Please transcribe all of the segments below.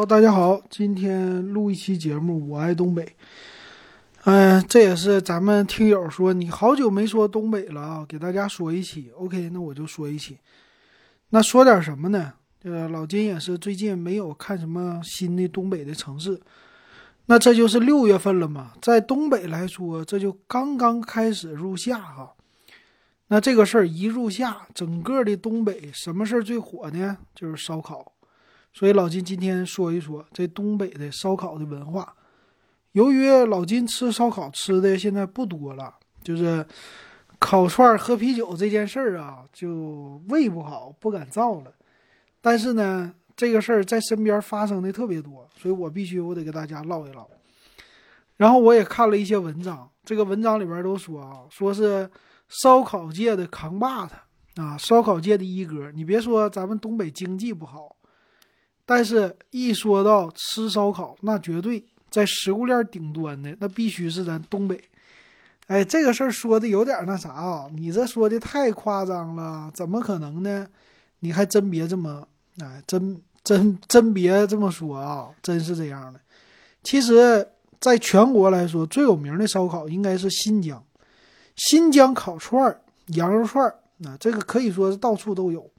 好，大家好，今天录一期节目，我爱东北。嗯，这也是咱们听友说你好久没说东北了啊，给大家说一期。OK，那我就说一期。那说点什么呢？呃，老金也是最近没有看什么新的东北的城市。那这就是六月份了嘛，在东北来说，这就刚刚开始入夏哈。那这个事儿一入夏，整个的东北什么事儿最火呢？就是烧烤。所以老金今天说一说这东北的烧烤的文化。由于老金吃烧烤吃的现在不多了，就是烤串喝啤酒这件事儿啊，就胃不好，不敢造了。但是呢，这个事儿在身边发生的特别多，所以我必须我得给大家唠一唠。然后我也看了一些文章，这个文章里边都说啊，说是烧烤界的扛把子啊，烧烤界的一哥。你别说咱们东北经济不好，但是一说到吃烧烤，那绝对。在食物链顶端的那必须是咱东北，哎，这个事儿说的有点那啥啊，你这说的太夸张了，怎么可能呢？你还真别这么，哎，真真真别这么说啊，真是这样的。其实，在全国来说，最有名的烧烤应该是新疆，新疆烤串儿、羊肉串儿，那这个可以说是到处都有。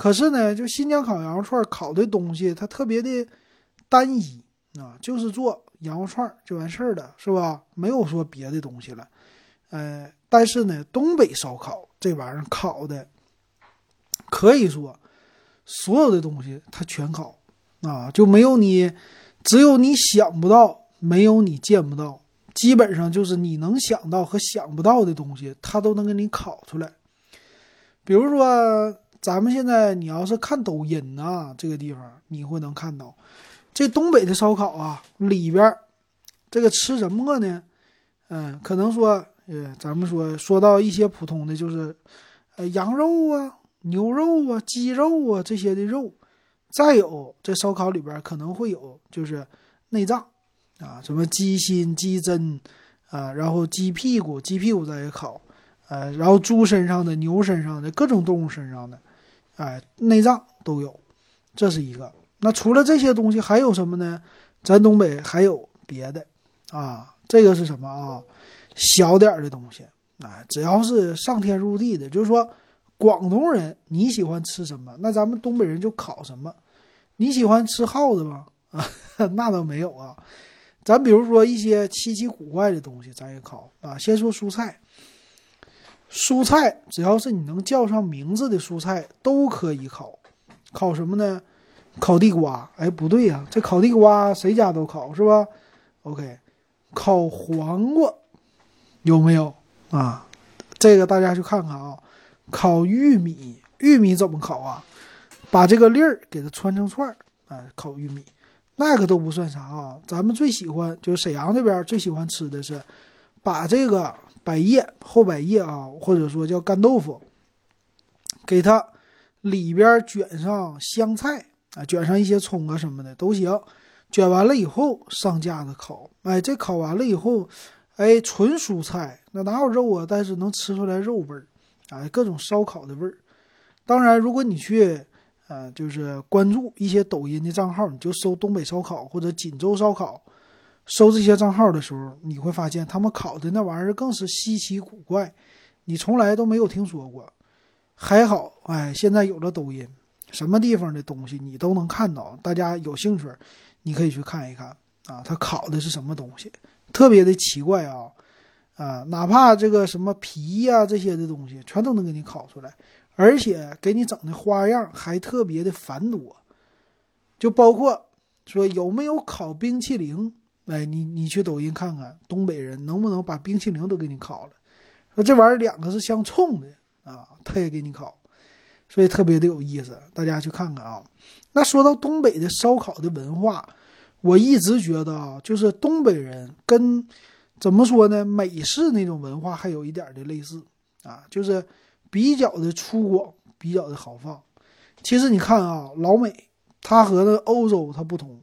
可是呢，就新疆烤羊肉串烤的东西，它特别的单一。啊，就是做羊肉串就完事儿了，是吧？没有说别的东西了。呃，但是呢，东北烧烤这玩意儿烤的，可以说所有的东西它全烤啊，就没有你，只有你想不到，没有你见不到，基本上就是你能想到和想不到的东西，它都能给你烤出来。比如说，咱们现在你要是看抖音啊，这个地方你会能看到。这东北的烧烤啊，里边这个吃什么呢？嗯，可能说，呃，咱们说说到一些普通的，就是，呃，羊肉啊、牛肉啊、鸡肉啊这些的肉，再有这烧烤里边可能会有就是内脏啊，什么鸡心、鸡胗啊，然后鸡屁股、鸡屁股在一烤，呃，然后猪身上的、牛身上的各种动物身上的，哎，内脏都有，这是一个。那除了这些东西还有什么呢？咱东北还有别的啊？这个是什么啊？小点儿的东西啊，只要是上天入地的，就是说广东人你喜欢吃什么，那咱们东北人就烤什么。你喜欢吃耗子吗？啊，那倒没有啊。咱比如说一些稀奇古怪的东西，咱也烤啊。先说蔬菜，蔬菜只要是你能叫上名字的蔬菜都可以烤。烤什么呢？烤地瓜，哎，不对呀，这烤地瓜谁家都烤是吧？OK，烤黄瓜有没有啊？这个大家去看看啊。烤玉米，玉米怎么烤啊？把这个粒儿给它穿成串儿，哎，烤玉米，那个都不算啥啊。咱们最喜欢就是沈阳这边最喜欢吃的是，把这个百叶、厚百叶啊，或者说叫干豆腐，给它里边卷上香菜。啊，卷上一些葱啊什么的都行，卷完了以后上架子烤，哎，这烤完了以后，哎，纯蔬菜，那哪有肉啊？但是能吃出来肉味儿，哎，各种烧烤的味儿。当然，如果你去，呃，就是关注一些抖音的账号，你就搜东北烧烤或者锦州烧烤，搜这些账号的时候，你会发现他们烤的那玩意儿更是稀奇古怪，你从来都没有听说过。还好，哎，现在有了抖音。什么地方的东西你都能看到，大家有兴趣，你可以去看一看啊。他烤的是什么东西，特别的奇怪啊啊！哪怕这个什么皮呀这些的东西，全都能给你烤出来，而且给你整的花样还特别的繁多。就包括说有没有烤冰淇淋？哎，你你去抖音看看，东北人能不能把冰淇淋都给你烤了？说这玩意儿两个是相冲的啊，他也给你烤。所以特别的有意思，大家去看看啊。那说到东北的烧烤的文化，我一直觉得啊，就是东北人跟怎么说呢，美式那种文化还有一点的类似啊，就是比较的粗犷，比较的豪放。其实你看啊，老美它和那欧洲它不同，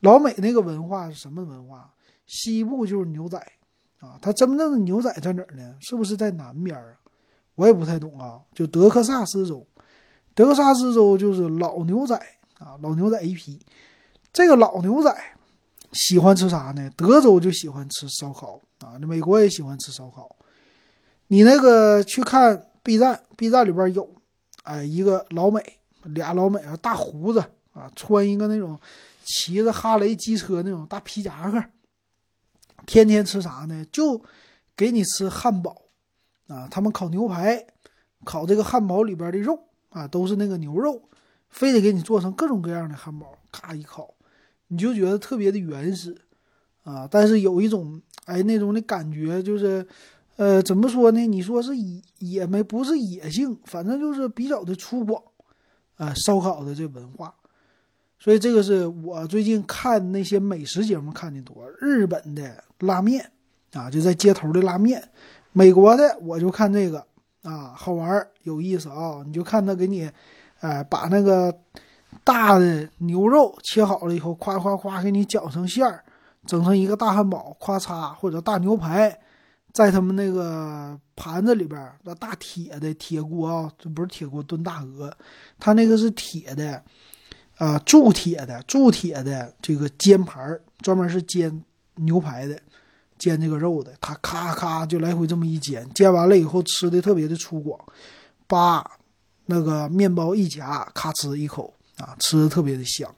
老美那个文化是什么文化？西部就是牛仔啊，它真正的牛仔在哪儿呢？是不是在南边啊？我也不太懂啊，就德克萨斯州。德克萨斯州就是老牛仔啊，老牛仔一批。这个老牛仔喜欢吃啥呢？德州就喜欢吃烧烤啊，那美国也喜欢吃烧烤。你那个去看 B 站，B 站里边有，哎，一个老美，俩老美啊，大胡子啊，穿一个那种骑着哈雷机车那种大皮夹克，天天吃啥呢？就给你吃汉堡啊，他们烤牛排，烤这个汉堡里边的肉啊，都是那个牛肉，非得给你做成各种各样的汉堡，咔一烤。你就觉得特别的原始，啊，但是有一种哎那种的感觉，就是，呃，怎么说呢？你说是野野没不是野性，反正就是比较的粗犷，啊，烧烤的这文化。所以这个是我最近看那些美食节目看的多，日本的拉面啊，就在街头的拉面，美国的我就看这个啊，好玩有意思啊，你就看他给你，哎，把那个。大的牛肉切好了以后，夸夸夸给你绞成馅儿，整成一个大汉堡，咔嚓或者大牛排，在他们那个盘子里边，那大铁的铁锅啊，这不是铁锅炖大鹅，它那个是铁的，啊铸铁的铸铁的这个煎盘，专门是煎牛排的，煎这个肉的，它咔咔就来回这么一煎，煎完了以后吃的特别的粗犷，把那个面包一夹，咔哧一口。啊，吃的特别的香。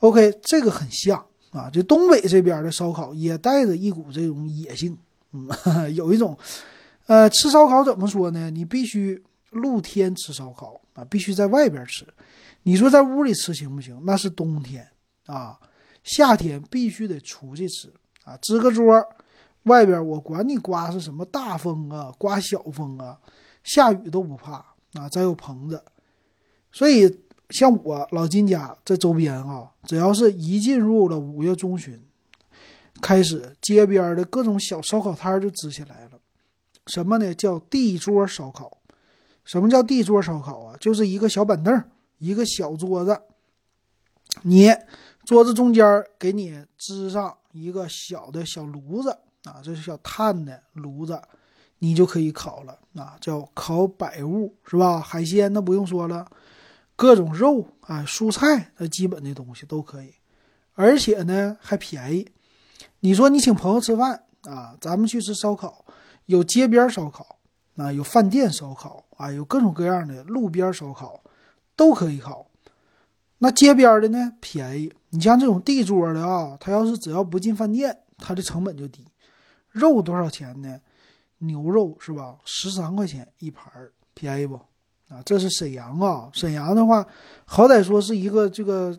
OK，这个很像啊，就东北这边的烧烤也带着一股这种野性，嗯，有一种，呃，吃烧烤怎么说呢？你必须露天吃烧烤啊，必须在外边吃。你说在屋里吃行不行？那是冬天啊，夏天必须得出去吃啊，支个桌，外边我管你刮是什么大风啊，刮小风啊，下雨都不怕啊，咱有棚子，所以。像我老金家这周边啊，只要是一进入了五月中旬，开始街边的各种小烧烤摊就支起来了。什么呢？叫地桌烧烤。什么叫地桌烧烤啊？就是一个小板凳，一个小桌子，你桌子中间给你支上一个小的小炉子啊，这是小炭的炉子，你就可以烤了啊，叫烤百物是吧？海鲜那不用说了。各种肉啊，蔬菜，那基本的东西都可以，而且呢还便宜。你说你请朋友吃饭啊，咱们去吃烧烤，有街边烧烤啊，有饭店烧烤啊，有各种各样的路边烧烤，都可以烤。那街边的呢便宜，你像这种地桌的啊，它要是只要不进饭店，它的成本就低。肉多少钱呢？牛肉是吧？十三块钱一盘儿，便宜不？啊，这是沈阳啊！沈阳的话，好歹说是一个这个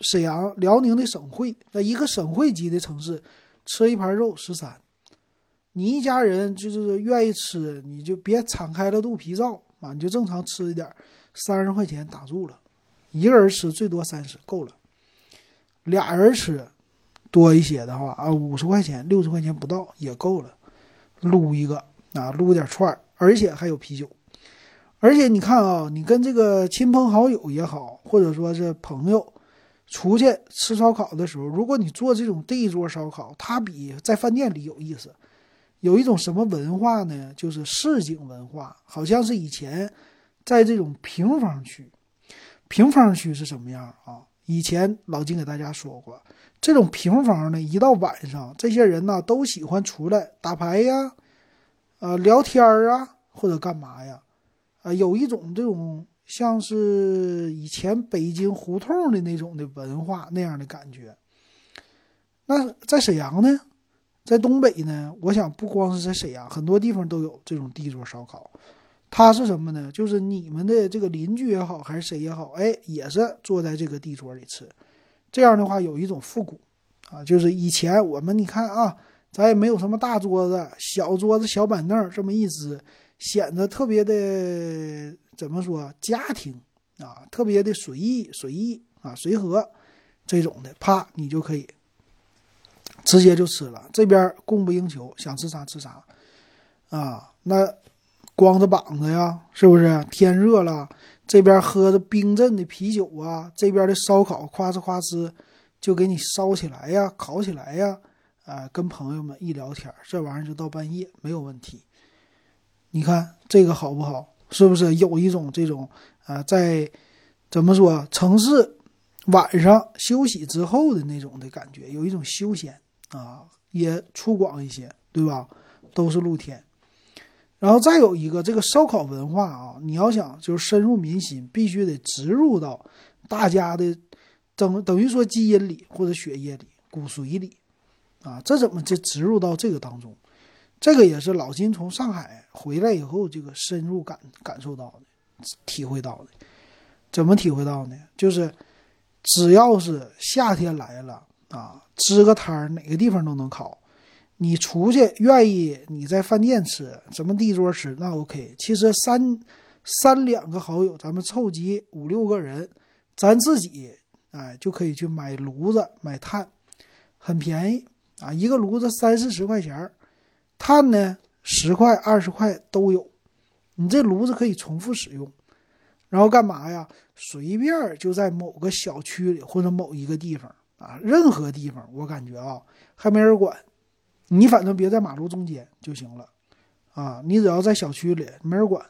沈阳辽宁的省会，在一个省会级的城市，吃一盘肉十三，你一家人就是愿意吃，你就别敞开了肚皮照啊，你就正常吃一点，三十块钱打住了，一个人吃最多三十够了，俩人吃多一些的话啊，五十块钱六十块钱不到也够了，撸一个啊，撸点串，而且还有啤酒。而且你看啊，你跟这个亲朋好友也好，或者说是朋友出去吃烧烤的时候，如果你做这种地桌烧烤，它比在饭店里有意思。有一种什么文化呢？就是市井文化，好像是以前在这种平房区，平房区是什么样啊？以前老金给大家说过，这种平房呢，一到晚上，这些人呢都喜欢出来打牌呀，呃，聊天啊，或者干嘛呀？啊，有一种这种像是以前北京胡同的那种的文化那样的感觉。那在沈阳呢，在东北呢，我想不光是在沈阳，很多地方都有这种地桌烧烤。它是什么呢？就是你们的这个邻居也好，还是谁也好，哎，也是坐在这个地桌里吃。这样的话有一种复古啊，就是以前我们你看啊，咱也没有什么大桌子，小桌子、小板凳这么一支。显得特别的怎么说？家庭啊，特别的随意、随意啊、随和这种的，啪，你就可以直接就吃了。这边供不应求，想吃啥吃啥啊。那光着膀子呀，是不是？天热了，这边喝着冰镇的啤酒啊，这边的烧烤夸哧夸哧就给你烧起来呀，烤起来呀，啊，跟朋友们一聊天，这玩意儿就到半夜没有问题。你看这个好不好？是不是有一种这种啊，在怎么说城市晚上休息之后的那种的感觉，有一种休闲啊，也粗犷一些，对吧？都是露天。然后再有一个这个烧烤文化啊，你要想就是深入民心，必须得植入到大家的等等于说基因里或者血液里、骨髓里啊。这怎么就植入到这个当中？这个也是老金从上海回来以后，这个深入感感受到的、体会到的。怎么体会到呢？就是只要是夏天来了啊，支个摊儿，哪个地方都能烤。你出去愿意你在饭店吃，什么地桌吃那 OK。其实三三两个好友，咱们凑集五六个人，咱自己哎就可以去买炉子、买炭，很便宜啊，一个炉子三四十块钱炭呢十块、二十块都有。你这炉子可以重复使用，然后干嘛呀？随便就在某个小区里或者某一个地方啊，任何地方，我感觉啊还没人管。你反正别在马路中间就行了，啊，你只要在小区里没人管，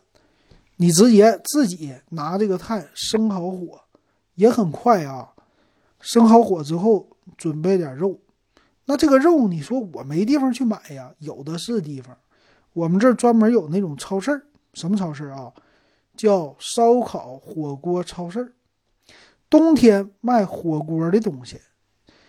你直接自己拿这个炭生好火，也很快啊。生好火之后准备点肉，那这个肉你说我没地方去买呀？有的是地方，我们这儿专门有那种超市什么超市啊？叫烧烤火锅超市冬天卖火锅的东西，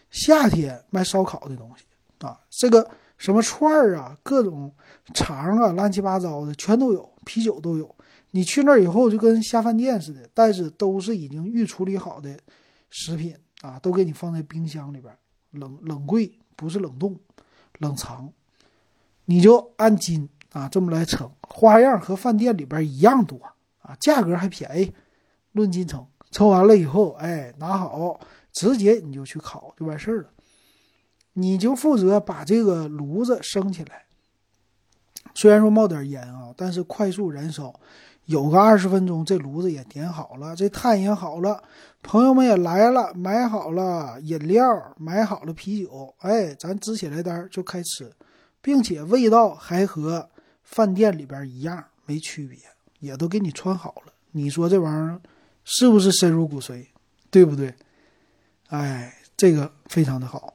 夏天卖烧烤的东西啊，这个。什么串儿啊，各种肠啊，乱七八糟的全都有，啤酒都有。你去那儿以后就跟下饭店似的，但是都是已经预处理好的食品啊，都给你放在冰箱里边，冷冷柜不是冷冻，冷藏。你就按斤啊这么来称，花样和饭店里边一样多啊，价格还便宜，论斤称。称完了以后，哎，拿好，直接你就去烤就完事儿了。你就负责把这个炉子升起来，虽然说冒点烟啊，但是快速燃烧，有个二十分钟，这炉子也点好了，这炭也好了，朋友们也来了，买好了饮料，买好了啤酒，哎，咱支起来单就开吃，并且味道还和饭店里边一样，没区别，也都给你穿好了。你说这玩意儿是不是深入骨髓，对不对？哎，这个非常的好。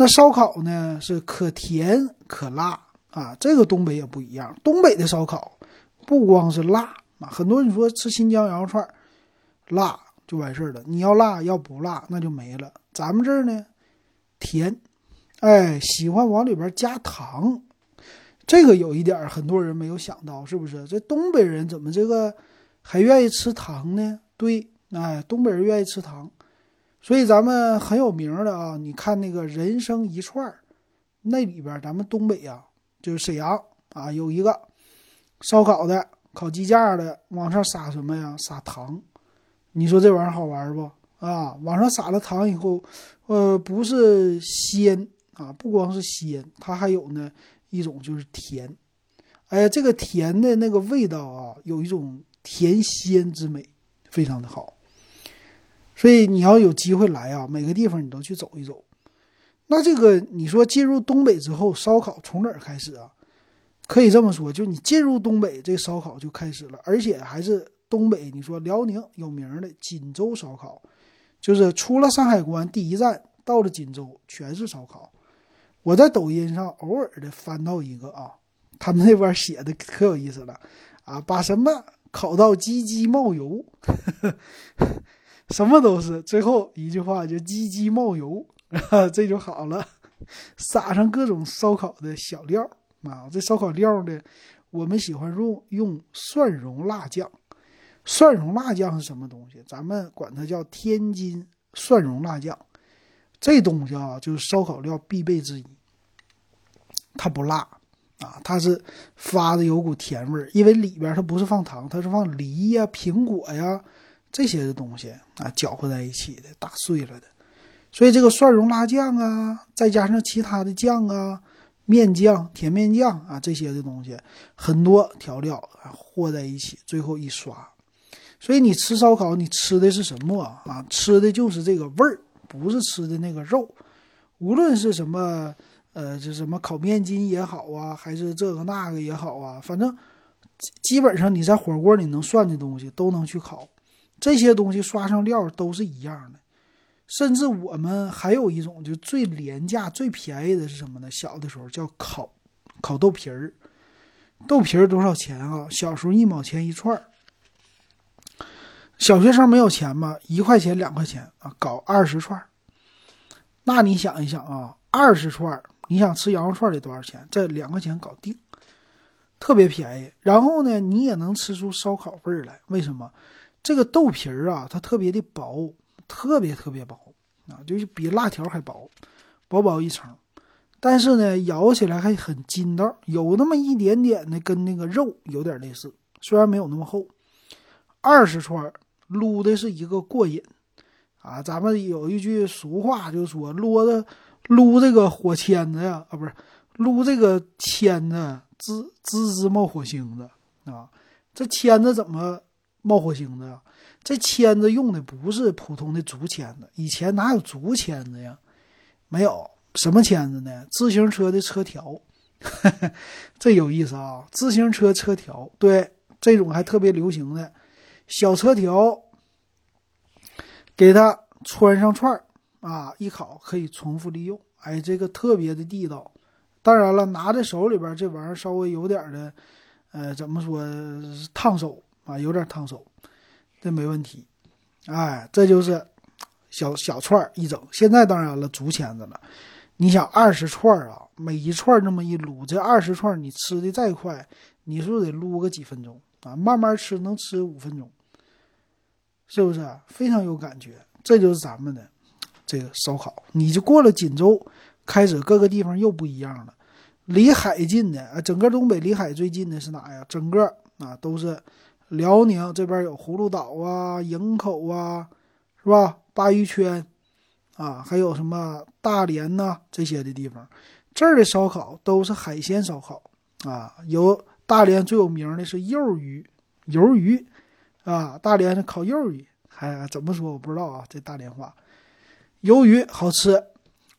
那烧烤呢是可甜可辣啊，这个东北也不一样。东北的烧烤不光是辣啊，很多人说吃新疆羊肉串辣就完事儿了。你要辣要不辣那就没了。咱们这儿呢甜，哎，喜欢往里边加糖，这个有一点很多人没有想到，是不是？这东北人怎么这个还愿意吃糖呢？对，哎，东北人愿意吃糖。所以咱们很有名的啊，你看那个人生一串那里边咱们东北呀，就是沈阳啊，有一个烧烤的、烤鸡架的，往上撒什么呀？撒糖。你说这玩意儿好玩不？啊，往上撒了糖以后，呃，不是鲜啊，不光是鲜，它还有呢一种就是甜。哎呀，这个甜的那个味道啊，有一种甜鲜之美，非常的好。所以你要有机会来啊，每个地方你都去走一走。那这个你说进入东北之后，烧烤从哪儿开始啊？可以这么说，就你进入东北，这烧烤就开始了，而且还是东北。你说辽宁有名的锦州烧烤，就是出了山海关第一站到了锦州，全是烧烤。我在抖音上偶尔的翻到一个啊，他们那边写的可有意思了啊，把什么烤到鸡鸡冒油。什么都是，最后一句话就鸡鸡冒油，这就好了。撒上各种烧烤的小料啊，这烧烤料呢，我们喜欢用用蒜蓉辣酱。蒜蓉辣酱是什么东西？咱们管它叫天津蒜蓉辣酱。这东西啊，就是烧烤料必备之一。它不辣啊，它是发的有股甜味儿，因为里边它不是放糖，它是放梨呀、苹果呀。这些的东西啊，搅和在一起的，打碎了的，所以这个蒜蓉辣酱啊，再加上其他的酱啊，面酱、甜面酱啊，这些的东西，很多调料啊和在一起，最后一刷。所以你吃烧烤，你吃的是什么啊？吃的就是这个味儿，不是吃的那个肉。无论是什么，呃，就什么烤面筋也好啊，还是这个那个也好啊，反正基本上你在火锅里能涮的东西都能去烤。这些东西刷上料都是一样的，甚至我们还有一种就最廉价、最便宜的是什么呢？小的时候叫烤烤豆皮儿，豆皮儿多少钱啊？小时候一毛钱一串儿。小学生没有钱嘛，一块钱、两块钱啊，搞二十串儿。那你想一想啊，二十串儿，你想吃羊肉串得多少钱？这两块钱搞定，特别便宜。然后呢，你也能吃出烧烤味儿来。为什么？这个豆皮儿啊，它特别的薄，特别特别薄啊，就是比辣条还薄，薄薄一层。但是呢，咬起来还很筋道，有那么一点点的跟那个肉有点类似，虽然没有那么厚。二十串撸的是一个过瘾。啊，咱们有一句俗话，就说撸的撸这个火签子呀，啊，不是撸这个签子滋滋滋冒火星子啊。这签子怎么冒火星子啊？这签子用的不是普通的竹签子，以前哪有竹签子呀？没有什么签子呢？自行车的车条，这有意思啊！自行车车条，对，这种还特别流行的小车条。给它穿上串儿啊，一烤可以重复利用。哎，这个特别的地道。当然了，拿在手里边这玩意儿稍微有点的，呃，怎么说烫手啊？有点烫手，这没问题。哎，这就是小小串一整。现在当然了，竹签子了。你想二十串啊，每一串这么一撸，这二十串你吃的再快，你是不是得撸个几分钟啊？慢慢吃能吃五分钟。是不是非常有感觉？这就是咱们的这个烧烤。你就过了锦州，开始各个地方又不一样了。离海近的啊，整个东北离海最近的是哪呀？整个啊都是辽宁这边有葫芦岛啊、营口啊，是吧？鲅鱼圈啊，还有什么大连呐这些的地方，这儿的烧烤都是海鲜烧烤啊。有大连最有名的是鱿鱼，鱿鱼。啊，大连的烤鱿鱼还怎么说？我不知道啊，这大连话。鱿鱼好吃，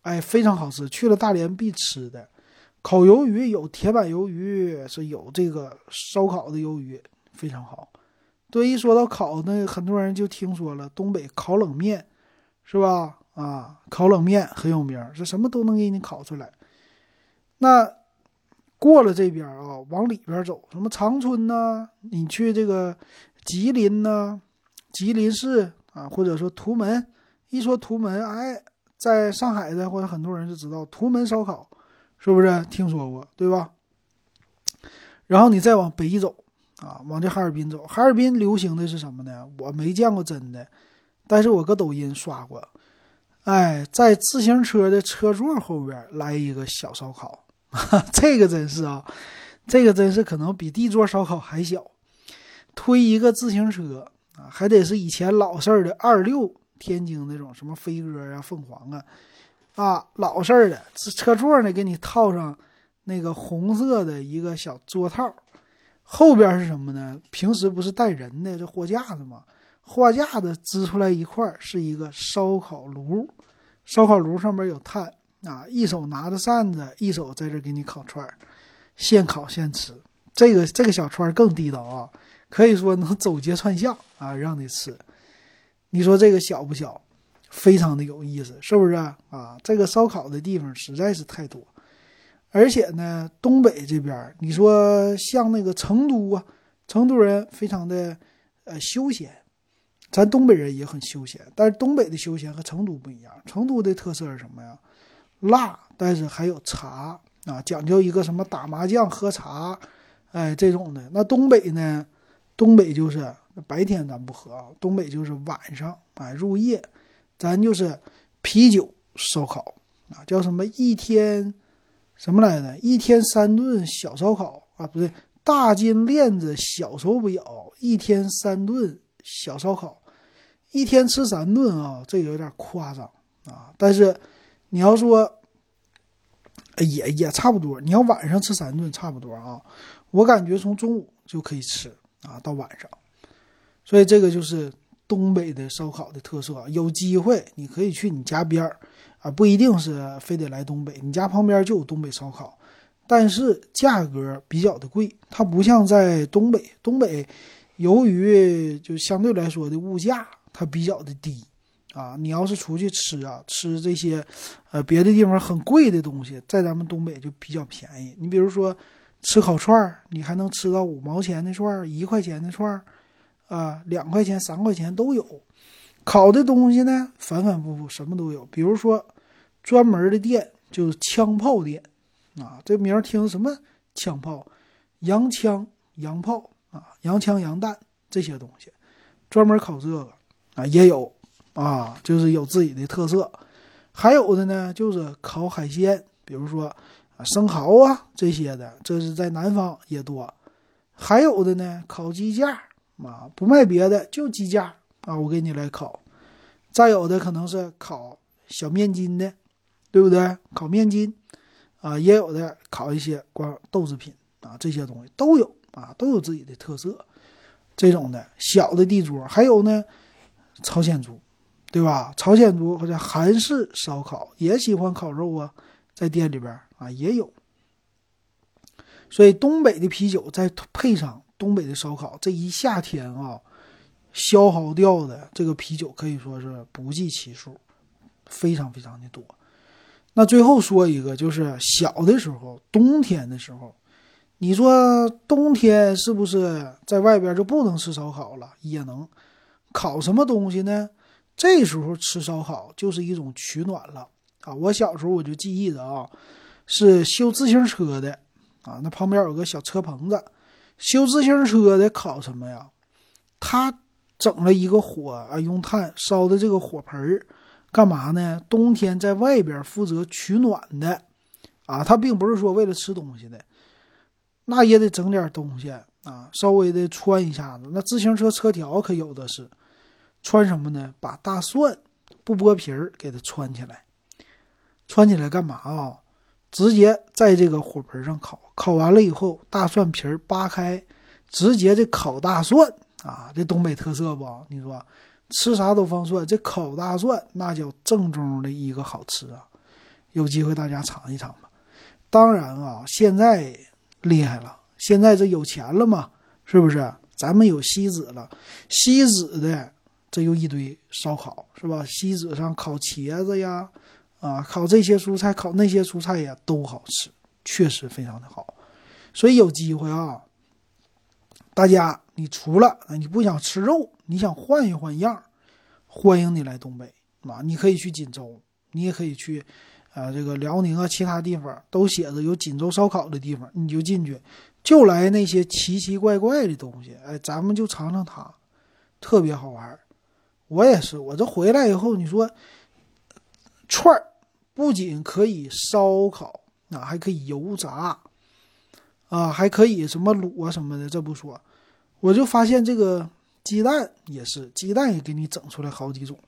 哎，非常好吃，去了大连必吃的。烤鱿鱼有铁板鱿鱼，是有这个烧烤的鱿鱼，非常好。对，一说到烤，那很多人就听说了东北烤冷面，是吧？啊，烤冷面很有名，是什么都能给你烤出来。那过了这边啊，往里边走，什么长春呐？你去这个。吉林呢，吉林市啊，或者说图门，一说图门，哎，在上海的或者很多人就知道图门烧烤，是不是听说过，对吧？然后你再往北走啊，往这哈尔滨走，哈尔滨流行的是什么呢？我没见过真的，但是我搁抖音刷过，哎，在自行车的车座后边来一个小烧烤，这个真是啊，这个真是可能比地座烧烤还小。推一个自行车啊，还得是以前老式的二六天津那种什么飞鸽啊、凤凰啊，啊老式的车座呢，给你套上那个红色的一个小座套，后边是什么呢？平时不是带人的这货架子吗？货架子支出来一块是一个烧烤炉，烧烤炉上面有炭啊，一手拿着扇子，一手在这给你烤串儿，现烤现吃。这个这个小串儿更地道啊。可以说能走街串巷啊，让你吃。你说这个小不小？非常的有意思，是不是啊？这个烧烤的地方实在是太多，而且呢，东北这边，你说像那个成都啊，成都人非常的呃休闲，咱东北人也很休闲，但是东北的休闲和成都不一样。成都的特色是什么呀？辣，但是还有茶啊，讲究一个什么打麻将喝茶，哎，这种的。那东北呢？东北就是白天咱不喝啊，东北就是晚上啊入夜，咱就是啤酒烧烤啊，叫什么一天什么来着？一天三顿小烧烤啊，不对，大金链子小手表，一天三顿小烧烤，一天吃三顿啊，这个有点夸张啊。但是你要说也也差不多，你要晚上吃三顿差不多啊，我感觉从中午就可以吃。啊，到晚上，所以这个就是东北的烧烤的特色。有机会你可以去你家边儿啊，不一定是非得来东北，你家旁边就有东北烧烤，但是价格比较的贵。它不像在东北，东北由于就相对来说的物价它比较的低啊，你要是出去吃啊，吃这些，呃，别的地方很贵的东西，在咱们东北就比较便宜。你比如说吃烤串儿，你还能吃到五毛钱的串儿，一块钱的串儿，啊，两块钱、三块钱都有。烤的东西呢，反反复复什么都有。比如说专门的店就是枪炮店，啊，这名儿听什么枪炮，洋枪、洋炮啊，洋枪、洋弹这些东西，专门烤这个啊也有。啊，就是有自己的特色，还有的呢，就是烤海鲜，比如说生蚝啊这些的，这是在南方也多。还有的呢，烤鸡架啊，不卖别的，就鸡架啊，我给你来烤。再有的可能是烤小面筋的，对不对？烤面筋啊，也有的烤一些光豆制品啊，这些东西都有啊，都有自己的特色。这种的小的地桌，还有呢，朝鲜族。对吧？朝鲜族或者韩式烧烤也喜欢烤肉啊，在店里边啊也有。所以东北的啤酒再配上东北的烧烤，这一夏天啊，消耗掉的这个啤酒可以说是不计其数，非常非常的多。那最后说一个，就是小的时候，冬天的时候，你说冬天是不是在外边就不能吃烧烤了？也能，烤什么东西呢？这时候吃烧烤就是一种取暖了啊！我小时候我就记忆着啊，是修自行车的啊，那旁边有个小车棚子，修自行车的烤什么呀？他整了一个火啊，用炭烧的这个火盆儿，干嘛呢？冬天在外边负责取暖的啊，他并不是说为了吃东西的，那也得整点东西啊，稍微的穿一下子。那自行车车条可有的是。穿什么呢？把大蒜不剥皮儿给它穿起来，穿起来干嘛啊？直接在这个火盆上烤，烤完了以后，大蒜皮儿扒开，直接这烤大蒜啊，这东北特色不？你说吃啥都放蒜，这烤大蒜那叫正宗的一个好吃啊！有机会大家尝一尝吧。当然啊，现在厉害了，现在这有钱了嘛，是不是？咱们有锡纸了，锡纸的。这又一堆烧烤是吧？锡纸上烤茄子呀，啊，烤这些蔬菜，烤那些蔬菜呀，都好吃，确实非常的好。所以有机会啊，大家你除了你不想吃肉，你想换一换样，欢迎你来东北啊！你可以去锦州，你也可以去，啊，这个辽宁啊，其他地方都写着有锦州烧烤的地方，你就进去，就来那些奇奇怪怪的东西，哎，咱们就尝尝它，特别好玩。我也是，我这回来以后，你说串儿不仅可以烧烤啊，还可以油炸啊，还可以什么卤啊什么的。这不说，我就发现这个鸡蛋也是，鸡蛋也给你整出来好几种。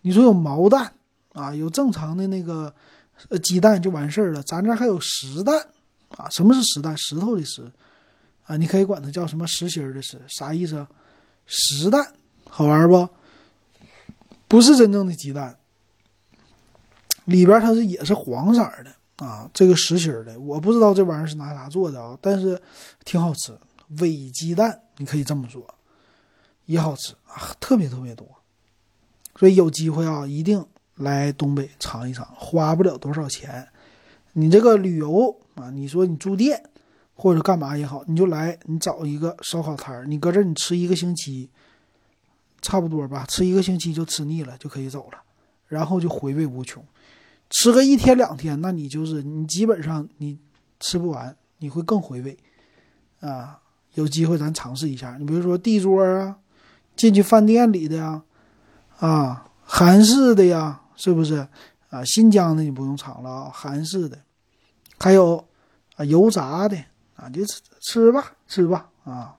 你说有毛蛋啊，有正常的那个呃鸡蛋就完事儿了。咱这还有石蛋啊，什么是石蛋？石头的石啊，你可以管它叫什么实心的石，啥意思？石蛋好玩不？不是真正的鸡蛋，里边它是也是黄色的啊，这个实心的，我不知道这玩意儿是拿啥做的啊，但是挺好吃，伪鸡蛋你可以这么说，也好吃啊，特别特别多，所以有机会啊，一定来东北尝一尝，花不了多少钱，你这个旅游啊，你说你住店或者干嘛也好，你就来，你找一个烧烤摊儿，你搁这儿你吃一个星期。差不多吧，吃一个星期就吃腻了，就可以走了，然后就回味无穷。吃个一天两天，那你就是你基本上你吃不完，你会更回味啊。有机会咱尝试一下，你比如说地桌啊，进去饭店里的呀，啊，韩式的呀，是不是啊？新疆的你不用尝了啊，韩式的，还有啊油炸的啊，就吃吃吧，吃吧啊。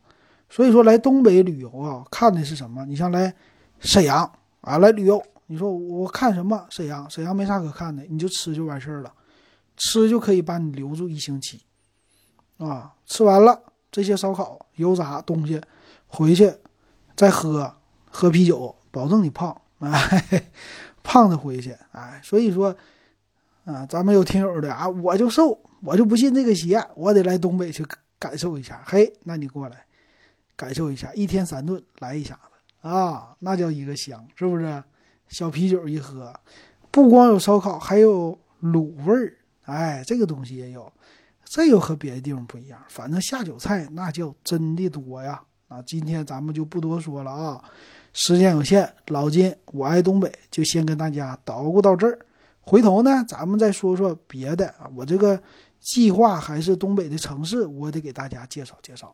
所以说来东北旅游啊，看的是什么？你像来沈阳啊，来旅游，你说我看什么？沈阳，沈阳没啥可看的，你就吃就完事儿了，吃就可以把你留住一星期，啊，吃完了这些烧烤、油炸东西，回去再喝喝啤酒，保证你胖，哎，胖的回去，哎，所以说啊，咱们有听友的啊，我就瘦，我就不信这个邪，我得来东北去感受一下，嘿，那你过来。感受一下，一天三顿来一下子啊，那叫一个香，是不是？小啤酒一喝，不光有烧烤，还有卤味儿，哎，这个东西也有，这又和别的地方不一样。反正下酒菜那叫真的多呀。啊，今天咱们就不多说了啊，时间有限，老金我爱东北就先跟大家捣鼓到这儿。回头呢，咱们再说说别的啊。我这个计划还是东北的城市，我得给大家介绍介绍。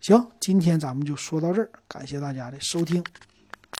行，今天咱们就说到这儿，感谢大家的收听。